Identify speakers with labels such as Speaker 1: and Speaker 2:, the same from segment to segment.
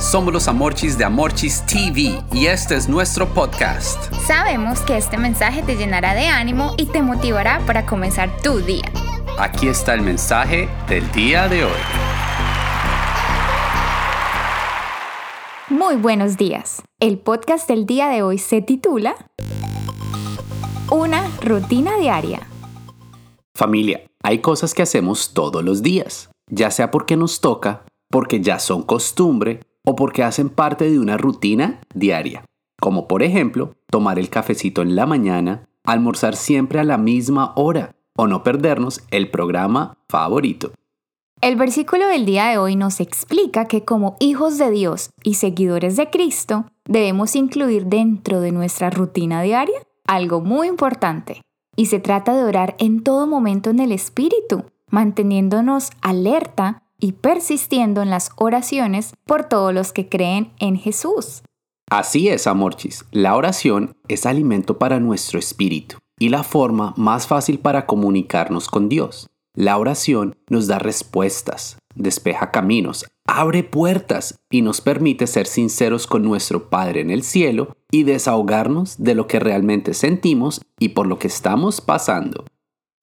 Speaker 1: Somos los Amorchis de Amorchis TV y este es nuestro podcast.
Speaker 2: Sabemos que este mensaje te llenará de ánimo y te motivará para comenzar tu día.
Speaker 1: Aquí está el mensaje del día de hoy.
Speaker 2: Muy buenos días. El podcast del día de hoy se titula Una rutina diaria.
Speaker 1: Familia, hay cosas que hacemos todos los días, ya sea porque nos toca, porque ya son costumbre o porque hacen parte de una rutina diaria, como por ejemplo tomar el cafecito en la mañana, almorzar siempre a la misma hora o no perdernos el programa favorito.
Speaker 2: El versículo del día de hoy nos explica que como hijos de Dios y seguidores de Cristo, debemos incluir dentro de nuestra rutina diaria algo muy importante. Y se trata de orar en todo momento en el Espíritu, manteniéndonos alerta y persistiendo en las oraciones por todos los que creen en Jesús.
Speaker 1: Así es, Amorchis. La oración es alimento para nuestro espíritu y la forma más fácil para comunicarnos con Dios. La oración nos da respuestas, despeja caminos, abre puertas y nos permite ser sinceros con nuestro Padre en el cielo y desahogarnos de lo que realmente sentimos y por lo que estamos pasando.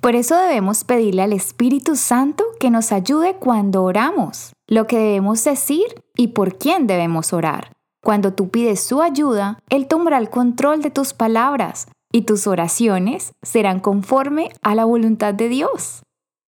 Speaker 2: Por eso debemos pedirle al Espíritu Santo que nos ayude cuando oramos, lo que debemos decir y por quién debemos orar. Cuando tú pides su ayuda, Él tomará el control de tus palabras y tus oraciones serán conforme a la voluntad de Dios.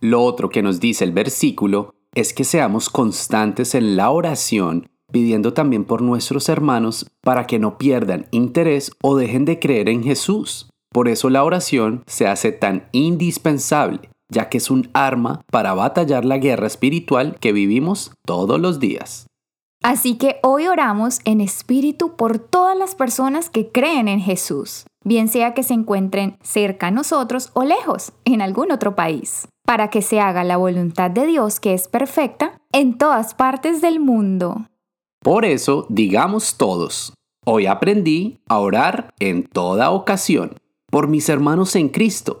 Speaker 1: Lo otro que nos dice el versículo es que seamos constantes en la oración, pidiendo también por nuestros hermanos para que no pierdan interés o dejen de creer en Jesús. Por eso la oración se hace tan indispensable, ya que es un arma para batallar la guerra espiritual que vivimos todos los días.
Speaker 2: Así que hoy oramos en espíritu por todas las personas que creen en Jesús, bien sea que se encuentren cerca a nosotros o lejos, en algún otro país, para que se haga la voluntad de Dios que es perfecta en todas partes del mundo.
Speaker 1: Por eso, digamos todos, hoy aprendí a orar en toda ocasión por mis hermanos en Cristo.